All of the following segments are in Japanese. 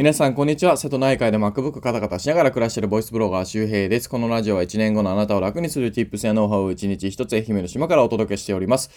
皆さん、こんにちは。瀬戸内海で MacBook カタカタしながら暮らしているボイスブロガー周平です。このラジオは1年後のあなたを楽にする Tips やノウハウを1日1つ愛媛の島からお届けしております。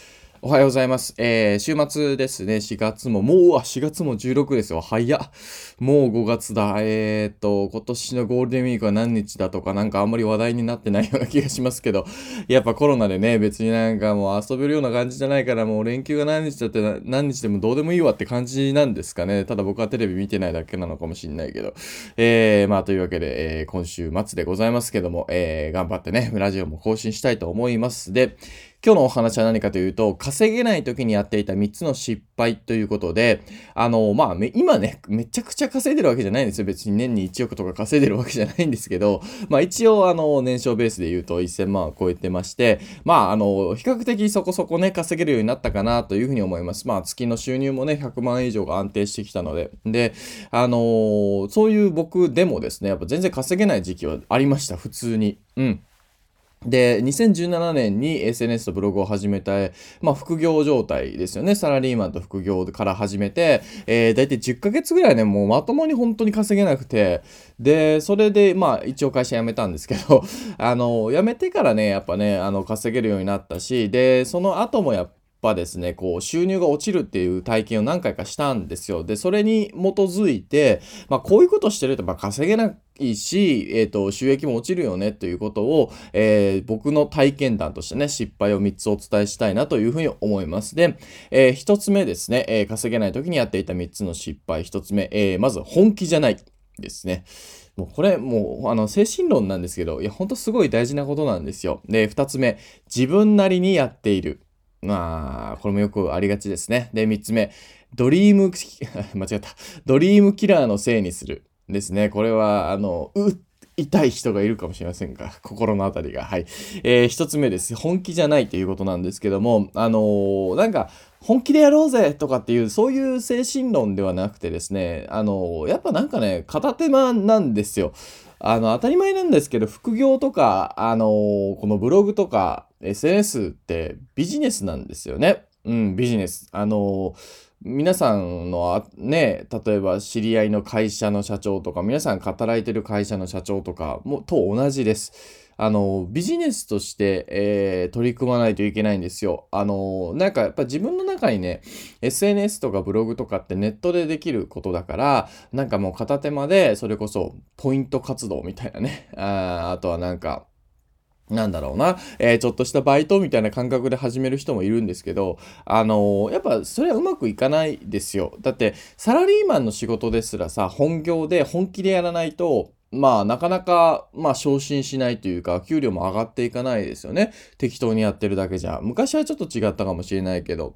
おはようございます。えー、週末ですね。4月も、もう、あ4月も16ですよ。早っ。もう5月だ。えー、と、今年のゴールデンウィークは何日だとか、なんかあんまり話題になってないような気がしますけど、やっぱコロナでね、別になんかもう遊べるような感じじゃないから、もう連休が何日だって何日でもどうでもいいわって感じなんですかね。ただ僕はテレビ見てないだけなのかもしんないけど。えー、まあというわけで、えー、今週末でございますけども、えー、頑張ってね、ラジオも更新したいと思います。で、今日のお話は何かというと、稼げない時にやっていた3つの失敗ということで、あの、まあ、今ね、めちゃくちゃ稼いでるわけじゃないんですよ。別に年に1億とか稼いでるわけじゃないんですけど、まあ一応、あの、年商ベースで言うと1000万を超えてまして、まあ、あの、比較的そこそこね、稼げるようになったかなというふうに思います。まあ、月の収入もね、100万以上が安定してきたので、で、あのそういう僕でもですね、やっぱ全然稼げない時期はありました、普通に。うん。で、2017年に SNS とブログを始めた、まあ、副業状態ですよね。サラリーマンと副業から始めて、えー、大体10ヶ月ぐらいね、もうまともに本当に稼げなくて、で、それで、まあ、一応会社辞めたんですけど、あの、辞めてからね、やっぱね、あの、稼げるようになったし、で、その後もやっぱぱですね、こう収入が落ちるっていう体験を何回かしたんですよ。で、それに基づいて、まあこういうことしてるとまあ稼げないし、えっ、ー、と、収益も落ちるよねということを、えー、僕の体験談としてね、失敗を3つお伝えしたいなというふうに思います。で、えー、1つ目ですね、えー、稼げない時にやっていた3つの失敗。1つ目、えー、まず本気じゃないですね。もうこれもうあの精神論なんですけど、いや、ほんとすごい大事なことなんですよ。で、2つ目、自分なりにやっている。まあ、これもよくありがちですね。で、3つ目、ドリーム、間違った。ドリームキラーのせいにする。ですね。これは、あの、う痛い人がいるかもしれませんが、心のあたりが。はい。えー、一つ目です。本気じゃないということなんですけども、あのー、なんか、本気でやろうぜとかっていう、そういう精神論ではなくてですね、あのー、やっぱなんかね、片手間なんですよ。あの、当たり前なんですけど、副業とか、あのー、このブログとか、SNS ってビジネスなんですよね。うん、ビジネス。あのー、皆さんのね、例えば知り合いの会社の社長とか、皆さん働いてる会社の社長とかもと同じです。あの、ビジネスとして、えー、取り組まないといけないんですよ。あの、なんかやっぱ自分の中にね、SNS とかブログとかってネットでできることだから、なんかもう片手間で、それこそポイント活動みたいなね。ああとはなんか、なんだろうな、えー、ちょっとしたバイトみたいな感覚で始める人もいるんですけど、あのー、やっぱそれはうまくいかないですよ。だって、サラリーマンの仕事ですらさ、本業で本気でやらないと、まあ、なかなか、まあ、昇進しないというか、給料も上がっていかないですよね。適当にやってるだけじゃ。昔はちょっと違ったかもしれないけど。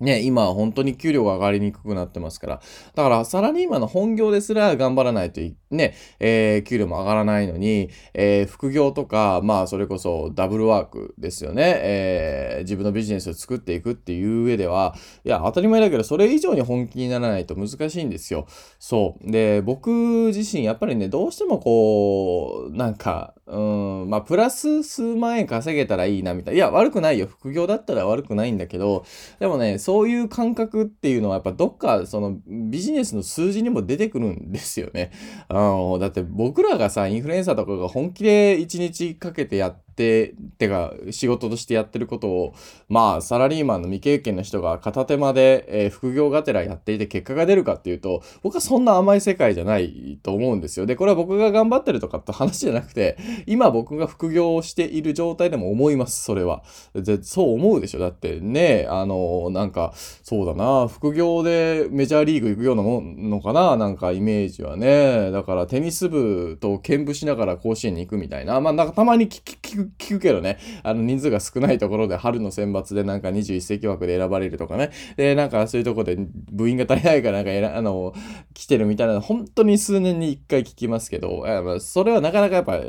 ね、今は本当に給料が上がりにくくなってますから。だから、サラリーマンの本業ですら頑張らないとね、えー、給料も上がらないのに、えー、副業とか、まあ、それこそダブルワークですよね。えー、自分のビジネスを作っていくっていう上では、いや、当たり前だけど、それ以上に本気にならないと難しいんですよ。そう。で、僕自身、やっぱりね、どうしてもこう、なんか、うん、まあ、プラス数万円稼げたらいいな、みたいな。いや、悪くないよ。副業だったら悪くないんだけど、でもね、そういう感覚っていうのは、やっぱどっか、その、ビジネスの数字にも出てくるんですよね。うん、だって僕らがさ、インフルエンサーとかが本気で1日かけてやって、っててか仕事としてやってることをまあサラリーマンの未経験の人が片手間で、えー、副業がてらやっていて結果が出るかっていうと僕はそんな甘い世界じゃないと思うんですよ。でこれは僕が頑張ってるとかって話じゃなくて今僕が副業をしている状態でも思いますそれは。でそう思うでしょ。だってねあのなんかそうだな副業でメジャーリーグ行くようなものかななんかイメージはね。だからテニス部と兼部しながら甲子園に行くみたいな。まあなんかたまに聞く聞くけどね、あの人数が少ないところで春の選抜でなんか21世紀枠で選ばれるとかね、で、なんかそういうとこで部員が足りないからなんかあの、来てるみたいな、本当に数年に一回聞きますけど、それはなかなかやっぱ、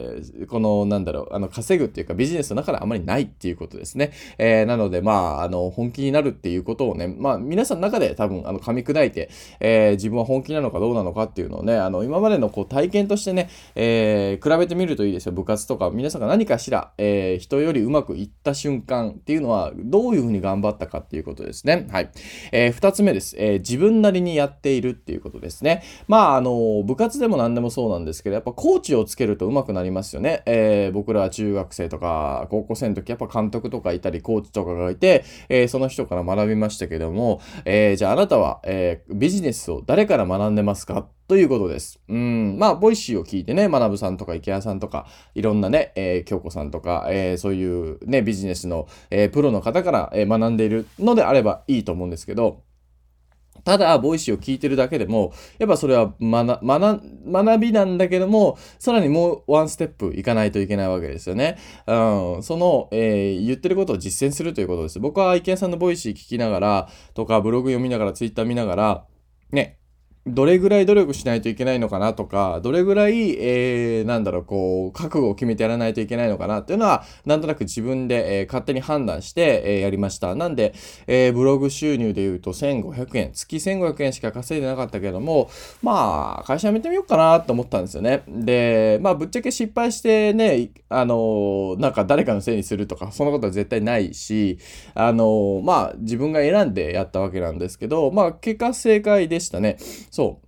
この、なんだろう、あの、稼ぐっていうかビジネスの中であまりないっていうことですね。えー、なので、まあ、あの、本気になるっていうことをね、まあ、皆さんの中で多分、あの、噛み砕いて、えー、自分は本気なのかどうなのかっていうのをね、あの、今までのこう体験としてね、えー、比べてみるといいですよ。部活とか、皆さんが何かしら、えー、人よりうまくいった瞬間っていうのは、どういうふうに頑張ったかっていうことですね。はい。えー、二つ目です。えー、自分なりにやっているっていうことです。ね。まあ、あの、部活でも何でもそうなんですけど、やっぱコーチをつけると上手くなりますよね。え、僕らは中学生とか高校生の時、やっぱ監督とかいたり、コーチとかがいて、え、その人から学びましたけども、え、じゃああなたは、え、ビジネスを誰から学んでますかということです。うん。まあ、 Voicyを聞いてね、学さんとか池谷さんとか、いろんなね、えー、京子さんとか、えー、そういうね、ビジネスの、えー、プロの方から、え学んでいるのであればいいと思うんですけど、ただ、 Voicyを聞いてるだけでも、やっぱそれは学、学、学びなんだけども、さらにもうワンステップいかないといけないわけですよね。うん、その、えー、言ってることを実践するということです。僕は池谷さんの Voicy聞きながら、とか、ブログ読みながら、ツイッター見ながら、ね、どれぐらい努力しないといけないのかなとか、どれぐらい、えー、なんだろう、こう、覚悟を決めてやらないといけないのかなっていうのは、なんとなく自分で、えー、勝手に判断して、えー、やりました。なんで、えー、ブログ収入で言うと1500円、月1500円しか稼いでなかったけども、まあ、会社辞めてみようかなと思ったんですよね。で、まあ、ぶっちゃけ失敗してね、あのなんか誰かのせいにするとか、そんなことは絶対ないし、あのまあ、自分が選んでやったわけなんですけど、まあ、結果正解でしたね。そ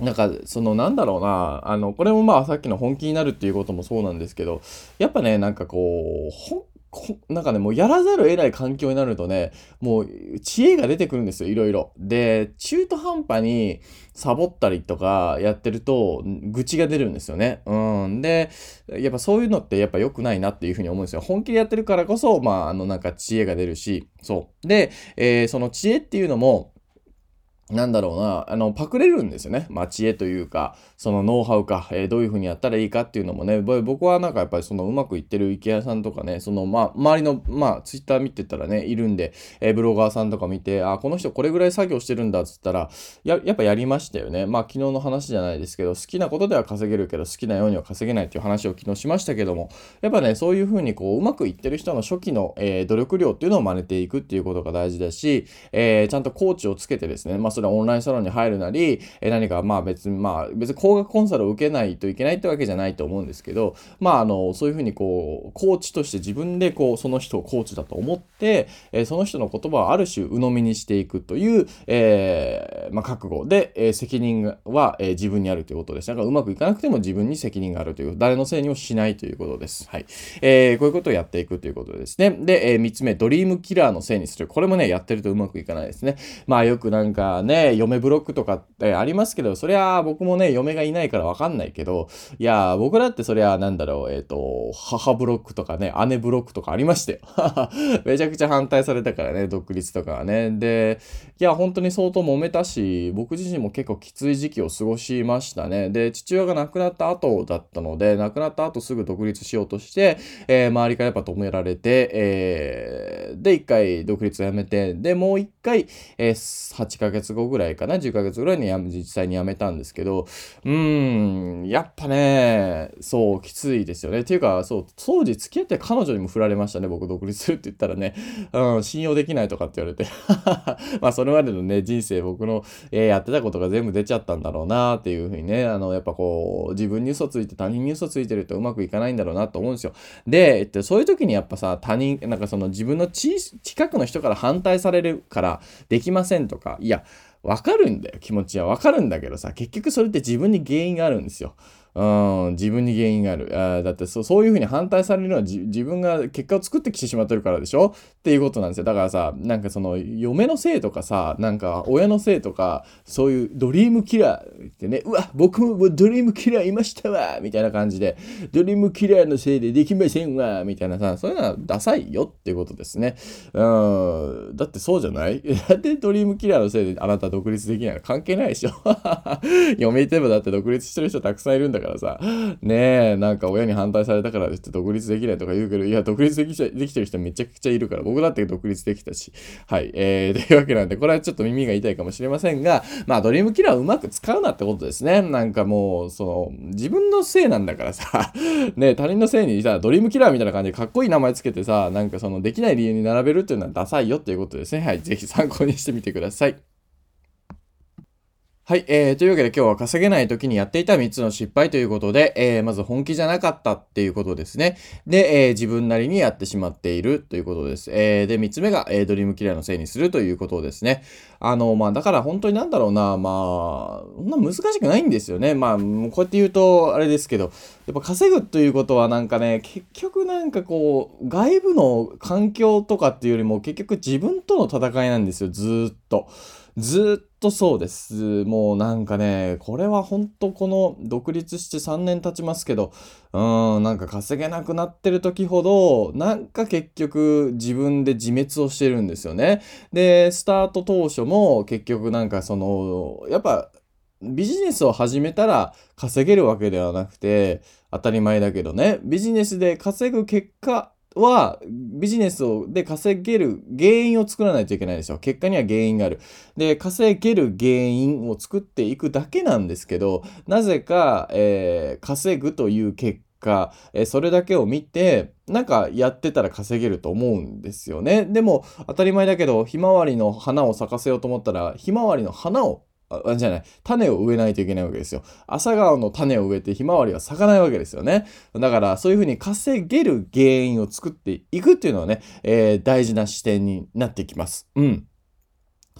う。なんか、その、なんだろうな、あの、これもまあ、さっきの本気になるっていうこともそうなんですけど、やっぱね、なんかこう、ほなんかね、もうやらざるを得ない環境になるとね、もう知恵が出てくるんですよ、いろいろ。で、中途半端にサボったりとかやってると、愚痴が出るんですよね。うん。で、やっぱそういうのってやっぱ良くないなっていうふうに思うんですよ。本気でやってるからこそ、まあ、あの、なんか知恵が出るし、そう。で、えー、その知恵っていうのも、なんだろうな、あの、パクれるんですよね。まあ、知恵というか、そのノウハウか、えー、どういうふうにやったらいいかっていうのもね、僕はなんかやっぱりそのうまくいってる池谷さんとかね、その、まあ、周りの、まあ、ツイッター見てたらね、いるんで、えー、ブロガーさんとか見て、あ、この人これぐらい作業してるんだっつったら、や、やっぱやりましたよね。まあ、昨日の話じゃないですけど、好きなことでは稼げるけど、好きなようには稼げないっていう話を昨日しましたけども、やっぱね、そういうふうにこう、うまくいってる人の初期の、えー、努力量っていうのを真似ていくっていうことが大事だし、えちゃんとコーチをつけてですね、まあ、それはオンラインサロンに入るなり、え何かまあ別に、まあ別に高額コンサルを受けないといけないってわけじゃないと思うんですけど、まああの、そういうふうにこう、コーチとして自分でこう、その人をコーチだと思って、えその人の言葉をある種鵜呑みにしていくという、えー、まあ覚悟で、え責任は、え自分にあるということです。だからうまくいかなくても自分に責任があるという、誰のせいにもしないということです。はい。えー、こういうことをやっていくということですね。で、えー、3つ目、ドリームキラーのせいにする。これもね、やってるとうまくいかないですね。まあよくなんかね、ね嫁ブロックとかってありますけど、そりゃ僕もね、嫁がいないからわかんないけど、いや、僕だってそりゃなんだろう、えっ、ー、と、母ブロックとかね、姉ブロックとかありましたよ。めちゃくちゃ反対されたからね、独立とかはね。で、いや、本当に相当揉めたし、僕自身も結構きつい時期を過ごしましたね。で、父親が亡くなった後だったので、亡くなった後すぐ独立しようとして、えー、周りからやっぱ止められて、えー、で、一回独立をやめて、で、もう一回、えー、8ヶ月後ぐらいかな、10ヶ月ぐらいに実際に辞めたんですけど、うーん、やっぱね、そう、きついですよね。っていうか、そう、当時付き合って彼女にも振られましたね、僕独立するって言ったらね、うん、信用できないとかって言われて。まあ、それまでのね、人生、僕の、えー、やってたことが全部出ちゃったんだろうなっていうふうにね、あの、やっぱこう、自分に嘘ついて他人に嘘ついてるとうまくいかないんだろうなと思うんですよ。で、そういう時にやっぱさ、他人、なんかその自分の近くの人から反対されるからできませんとか、いや、わかるんだよ、気持ちは。わかるんだけどさ、結局それって自分に原因があるんですよ。うん、自分に原因がある。あだってそそういうふうに反対されるのは自分が結果を作ってきてしまってるからでしょ？っていうことなんですよ。だからさ、なんかその嫁のせいとかさ、なんか親のせいとか、そういうドリームキラーってね、うわ、僕もドリームキラーいましたわみたいな感じで、ドリームキラーのせいでできませんわみたいなさ、そういうのはダサいよっていうことですね。うん、だってそうじゃない？だってドリームキラーのせいであなた独立できないの関係ないでしょ？嫁いてもだって独立してる人たくさんいるんだだからさ、ねえ、なんか親に反対されたからって独立できないとか言うけど、いや、独立できちゃできてる人めちゃくちゃいるから、僕だって独立できたし、はい、えー、というわけなんで、これはちょっと耳が痛いかもしれませんが、まあ、ドリームキラーをうまく使うなってことですね。なんかもう、その、自分のせいなんだからさ、ね他人のせいにさ、ドリームキラーみたいな感じでかっこいい名前つけてさ、なんかその、できない理由に並べるっていうのはダサいよっていうことですね。はい、ぜひ参考にしてみてください。はい、えー、というわけで今日は稼げない時にやっていた3つの失敗ということで、えー、まず本気じゃなかったっていうことですね。で、えー、自分なりにやってしまっているということです。えー、で、3つ目が、え、ドリームキラーのせいにするということですね。あの、まあ、だから本当になんだろうな、まあ、そんな難しくないんですよね。まあ、こうやって言うと、あれですけど、やっぱ稼ぐということはなんかね、結局なんかこう、外部の環境とかっていうよりも結局自分との戦いなんですよ、ずっと。ずっとそうです。もうなんかね、これは本当この独立して3年経ちますけど、うん、なんか稼げなくなってる時ほど、なんか結局自分で自滅をしてるんですよね。で、スタート当初も結局なんかその、やっぱビジネスを始めたら稼げるわけではなくて、当たり前だけどね、ビジネスで稼ぐ結果、はビジネスをで稼げる原因を作らないといけないですよ。結果には原因がある。で、稼げる原因を作っていくだけなんですけど、なぜか、えー、稼ぐという結果、え、それだけを見て、なんかやってたら稼げると思うんですよね。でも、当たり前だけど、ひまわりの花を咲かせようと思ったら、ひまわりの花をあじゃない、種を植えないといけないわけですよ。朝顔の種を植えてひまわりは咲かないわけですよね。だからそういうふうに稼げる原因を作っていくっていうのはね、えー、大事な視点になってきます。うん。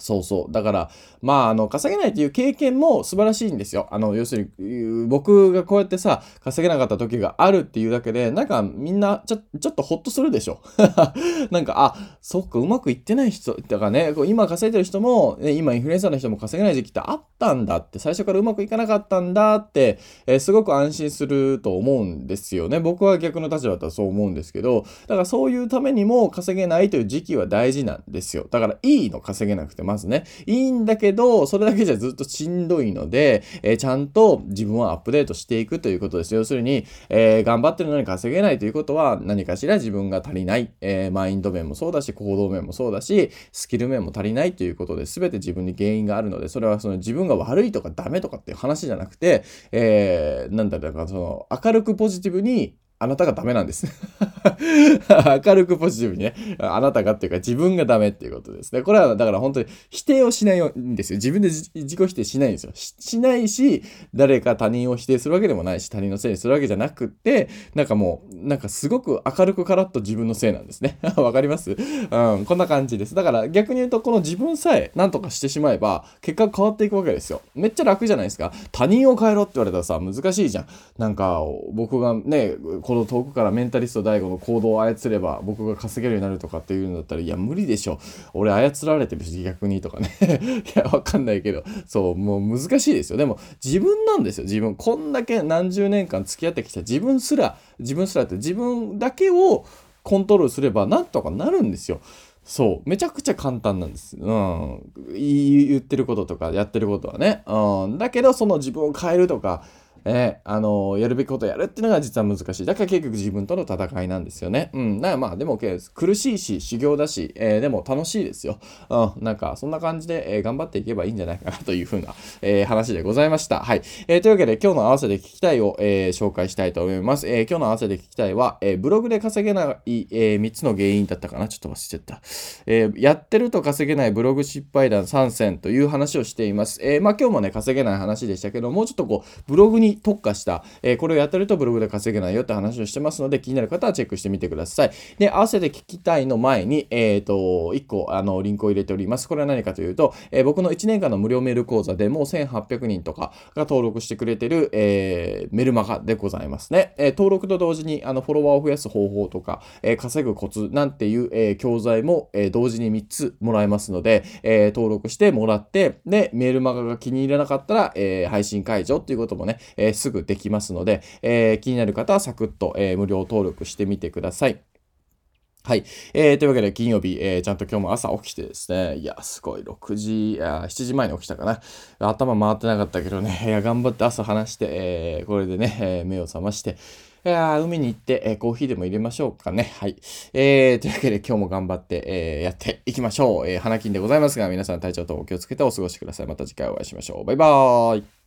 そうそう。だから、まあ、あの、稼げないという経験も素晴らしいんですよ。あの、要するに、僕がこうやってさ、稼げなかった時があるっていうだけで、なんかみんな、ちょ、ちょっとほっとするでしょ。なんか、あ、そっか、うまくいってない人、だからね、今稼いでる人も、ね、今インフルエンサーの人も稼げない時期ってあったんだって、最初からうまくいかなかったんだって、えー、すごく安心すると思うんですよね。僕は逆の立場だったらそう思うんですけど、だからそういうためにも稼げないという時期は大事なんですよ。だから、いいの稼げなくてまずね。いいんだけど、それだけじゃずっとしんどいので、えー、ちゃんと自分をアップデートしていくということです。要するに、えー、頑張ってるのに稼げないということは、何かしら自分が足りない、えー、マインド面もそうだし、行動面もそうだし、スキル面も足りないということで、全て自分に原因があるので、それはその自分が悪いとかダメとかっていう話じゃなくて、えー、なんだろうか、その、明るくポジティブにあなたがダメなんです。明るくポジティブにね、あなたがっていうか自分がダメっていうことですね。これはだから本当に否定をしないんですよ。自分で自己否定しないんですよし。ないし、誰か他人を否定するわけでもないし、他人のせいにするわけじゃなくって、なんかもう、なんかすごく明るくカラッと自分のせいなんですね。わかります？うん、こんな感じです。だから逆に言うと、この自分さえ何とかしてしまえば、結果変わっていくわけですよ。めっちゃ楽じゃないですか。他人を変えろって言われたらさ、難しいじゃん。なんか、僕がね、この遠くからメンタリスト DAIGO の行動を操れば僕が稼げるようになるとかっていうんだったらいや無理でしょ俺操られてるし逆にとかね いやわかんないけどそうもう難しいですよでも自分なんですよ自分こんだけ何十年間付き合ってきた自分すら自分すらって自分だけをコントロールすればなんとかなるんですよそう。めちゃくちゃ簡単なんです。うん。言ってることとかやってることはね。うん。だけど、その自分を変えるとか、えー、あのやるべきことやるっていうのが実は難しい。だから結局自分との戦いなんですよね。うん。だからまあでも苦しいし修行だし、えー、でも楽しいですよ。うん。なんかそんな感じで、えー、頑張っていけばいいんじゃないかなというふうな、えー、話でございました。はい。えー、というわけで今日の合わせて聞きたいを、えー、紹介したいと思います。えー、今日の合わせて聞きたいは、えー、ブログで稼げない、えー、3つの原因だったかな。ちょっと忘れちゃった。えー、やってると稼げないブログ失敗談3選という話をしています。えー、まあ今日もね、稼げない話でしたけど、もうちょっとこう、ブログに特化した、えー、これをやってるとブログで稼げないよって話をしてますので、気になる方はチェックしてみてください。で、合わせて聞きたいの前に、えっ、ー、と、1個、あの、リンクを入れております。これは何かというと、えー、僕の1年間の無料メール講座でもう1800人とかが登録してくれてる、えー、メルマガでございますね。え登録と同時に、あの、フォロワーを増やす方法とか、え稼ぐコツなんていう、え教材も、え同時に3つもらえますので、え登録してもらって、で、メールマガが気に入らなかったら、え配信解除っていうこともね、えすぐできますので、えー、気になる方はサクッと、えー、無料登録してみてください。はい。えー、というわけで、金曜日、えー、ちゃんと今日も朝起きてですね、いや、すごい、6時、あ7時前に起きたかな。頭回ってなかったけどね、いや、頑張って朝話して、えー、これでね、えー、目を覚まして、いや海に行って、えー、コーヒーでも入れましょうかね。はい。えー、というわけで今日も頑張って、えー、やっていきましょう。えー、花金でございますが、皆さん体調とお気をつけてお過ごしください。また次回お会いしましょう。バイバーイ。